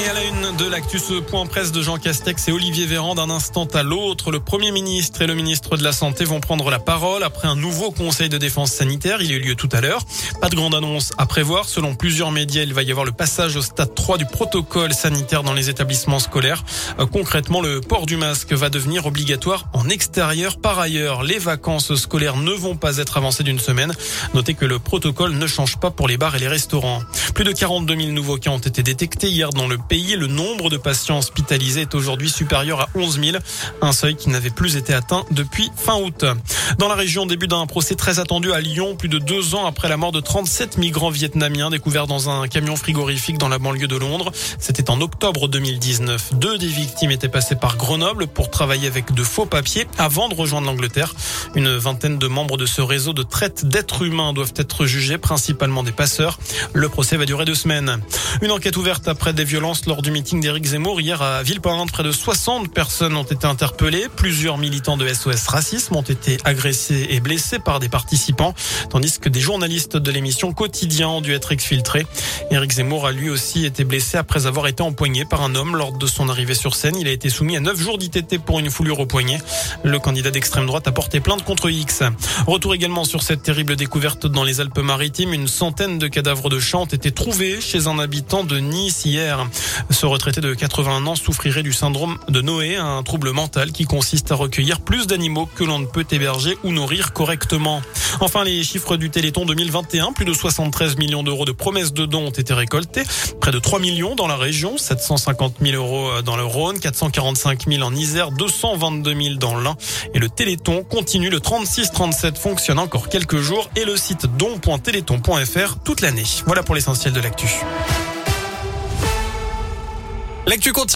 Et à la une de l'actus point presse de Jean Castex et Olivier Véran d'un instant à l'autre, le Premier ministre et le ministre de la Santé vont prendre la parole après un nouveau conseil de défense sanitaire. Il a eu lieu tout à l'heure. Pas de grande annonce à prévoir. Selon plusieurs médias, il va y avoir le passage au stade 3 du protocole sanitaire dans les établissements scolaires. Euh, concrètement, le port du masque va devenir obligatoire en extérieur. Par ailleurs, les vacances scolaires ne vont pas être avancées d'une semaine. Notez que le protocole ne change pas pour les bars et les restaurants. Plus de 42 000 nouveaux cas ont été détectés hier dans le pays. Le nombre de patients hospitalisés est aujourd'hui supérieur à 11 000, un seuil qui n'avait plus été atteint depuis fin août. Dans la région, début d'un procès très attendu à Lyon, plus de deux ans après la mort de 37 migrants vietnamiens découverts dans un camion frigorifique dans la banlieue de Londres. C'était en octobre 2019. Deux des victimes étaient passées par Grenoble pour travailler avec de faux papiers avant de rejoindre l'Angleterre. Une vingtaine de membres de ce réseau de traite d'êtres humains doivent être jugés, principalement des passeurs. Le procès va durer deux semaines. Une enquête ouverte après des violences lors du meeting d'Éric Zemmour hier à Villepinte. Près de 60 personnes ont été interpellées. Plusieurs militants de SOS Racisme ont été agressés et blessés par des participants, tandis que des journalistes de l'émission Quotidien ont dû être exfiltrés. Éric Zemmour a lui aussi été blessé après avoir été empoigné par un homme lors de son arrivée sur scène. Il a été soumis à 9 jours d'ITT pour une foulure au poignet. Le candidat d'extrême droite a porté plainte contre X. Retour également sur cette terrible découverte dans les Alpes-Maritimes. Une centaine de cadavres de chats ont été trouvés chez un habitant de Nice hier. Ce retraité de 81 ans souffrirait du syndrome de Noé, un trouble mental qui consiste à recueillir plus d'animaux que l'on ne peut héberger ou nourrir correctement. Enfin, les chiffres du Téléthon 2021, plus de 73 millions d'euros de promesses de dons ont été récoltés, près de 3 millions dans la région, 750 000 euros dans le Rhône, 445 000 en Isère, 222 000 dans l'Ain. Et le Téléthon continue, le 36-37 fonctionne encore quelques jours et le site don.téléthon.fr toute l'année. Voilà pour l'essentiel de l'actu. L'actu continue.